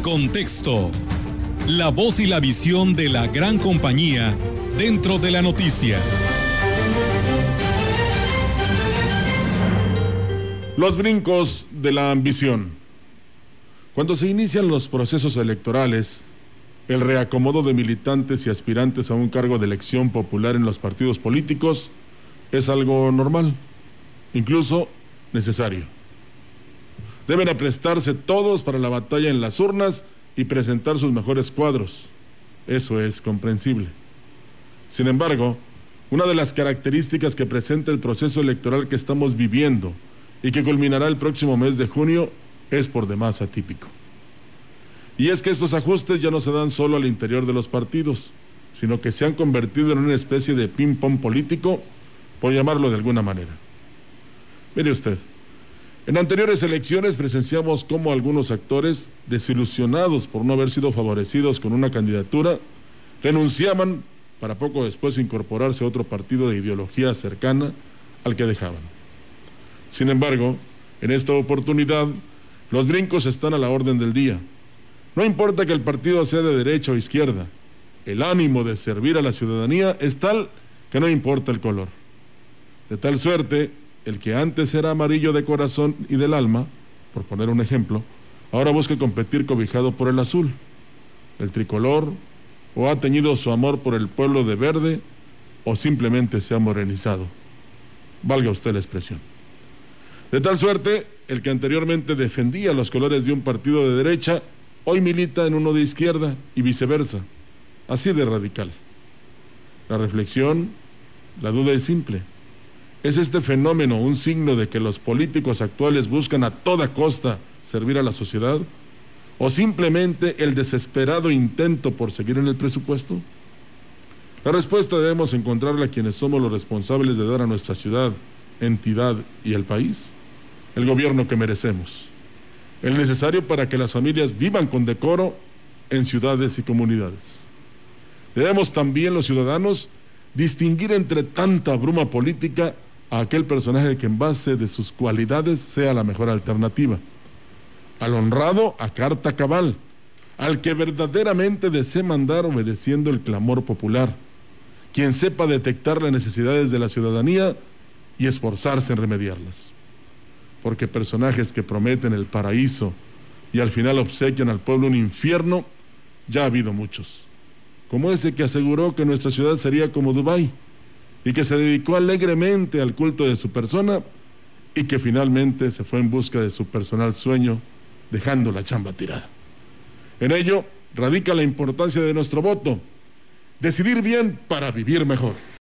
Contexto, la voz y la visión de la gran compañía dentro de la noticia. Los brincos de la ambición. Cuando se inician los procesos electorales, el reacomodo de militantes y aspirantes a un cargo de elección popular en los partidos políticos es algo normal, incluso necesario. Deben aprestarse todos para la batalla en las urnas y presentar sus mejores cuadros. Eso es comprensible. Sin embargo, una de las características que presenta el proceso electoral que estamos viviendo y que culminará el próximo mes de junio es por demás atípico. Y es que estos ajustes ya no se dan solo al interior de los partidos, sino que se han convertido en una especie de ping-pong político, por llamarlo de alguna manera. Mire usted, en anteriores elecciones presenciamos cómo algunos actores, desilusionados por no haber sido favorecidos con una candidatura, renunciaban para poco después incorporarse a otro partido de ideología cercana al que dejaban. Sin embargo, en esta oportunidad, los brincos están a la orden del día. No importa que el partido sea de derecha o izquierda, el ánimo de servir a la ciudadanía es tal que no importa el color. De tal suerte, el que antes era amarillo de corazón y del alma, por poner un ejemplo, ahora busca competir cobijado por el azul, el tricolor, o ha teñido su amor por el pueblo de verde, o simplemente se ha morenizado. Valga usted la expresión. De tal suerte, el que anteriormente defendía los colores de un partido de derecha, hoy milita en uno de izquierda y viceversa. Así de radical. La reflexión, la duda es simple. ¿Es este fenómeno un signo de que los políticos actuales buscan a toda costa servir a la sociedad? ¿O simplemente el desesperado intento por seguir en el presupuesto? La respuesta debemos encontrarla a quienes somos los responsables de dar a nuestra ciudad, entidad y el país el gobierno que merecemos, el necesario para que las familias vivan con decoro en ciudades y comunidades. Debemos también los ciudadanos distinguir entre tanta bruma política a aquel personaje que en base de sus cualidades sea la mejor alternativa. Al honrado a carta cabal, al que verdaderamente desee mandar obedeciendo el clamor popular, quien sepa detectar las necesidades de la ciudadanía y esforzarse en remediarlas porque personajes que prometen el paraíso y al final obsequian al pueblo un infierno, ya ha habido muchos. Como ese que aseguró que nuestra ciudad sería como Dubái y que se dedicó alegremente al culto de su persona y que finalmente se fue en busca de su personal sueño, dejando la chamba tirada. En ello radica la importancia de nuestro voto, decidir bien para vivir mejor.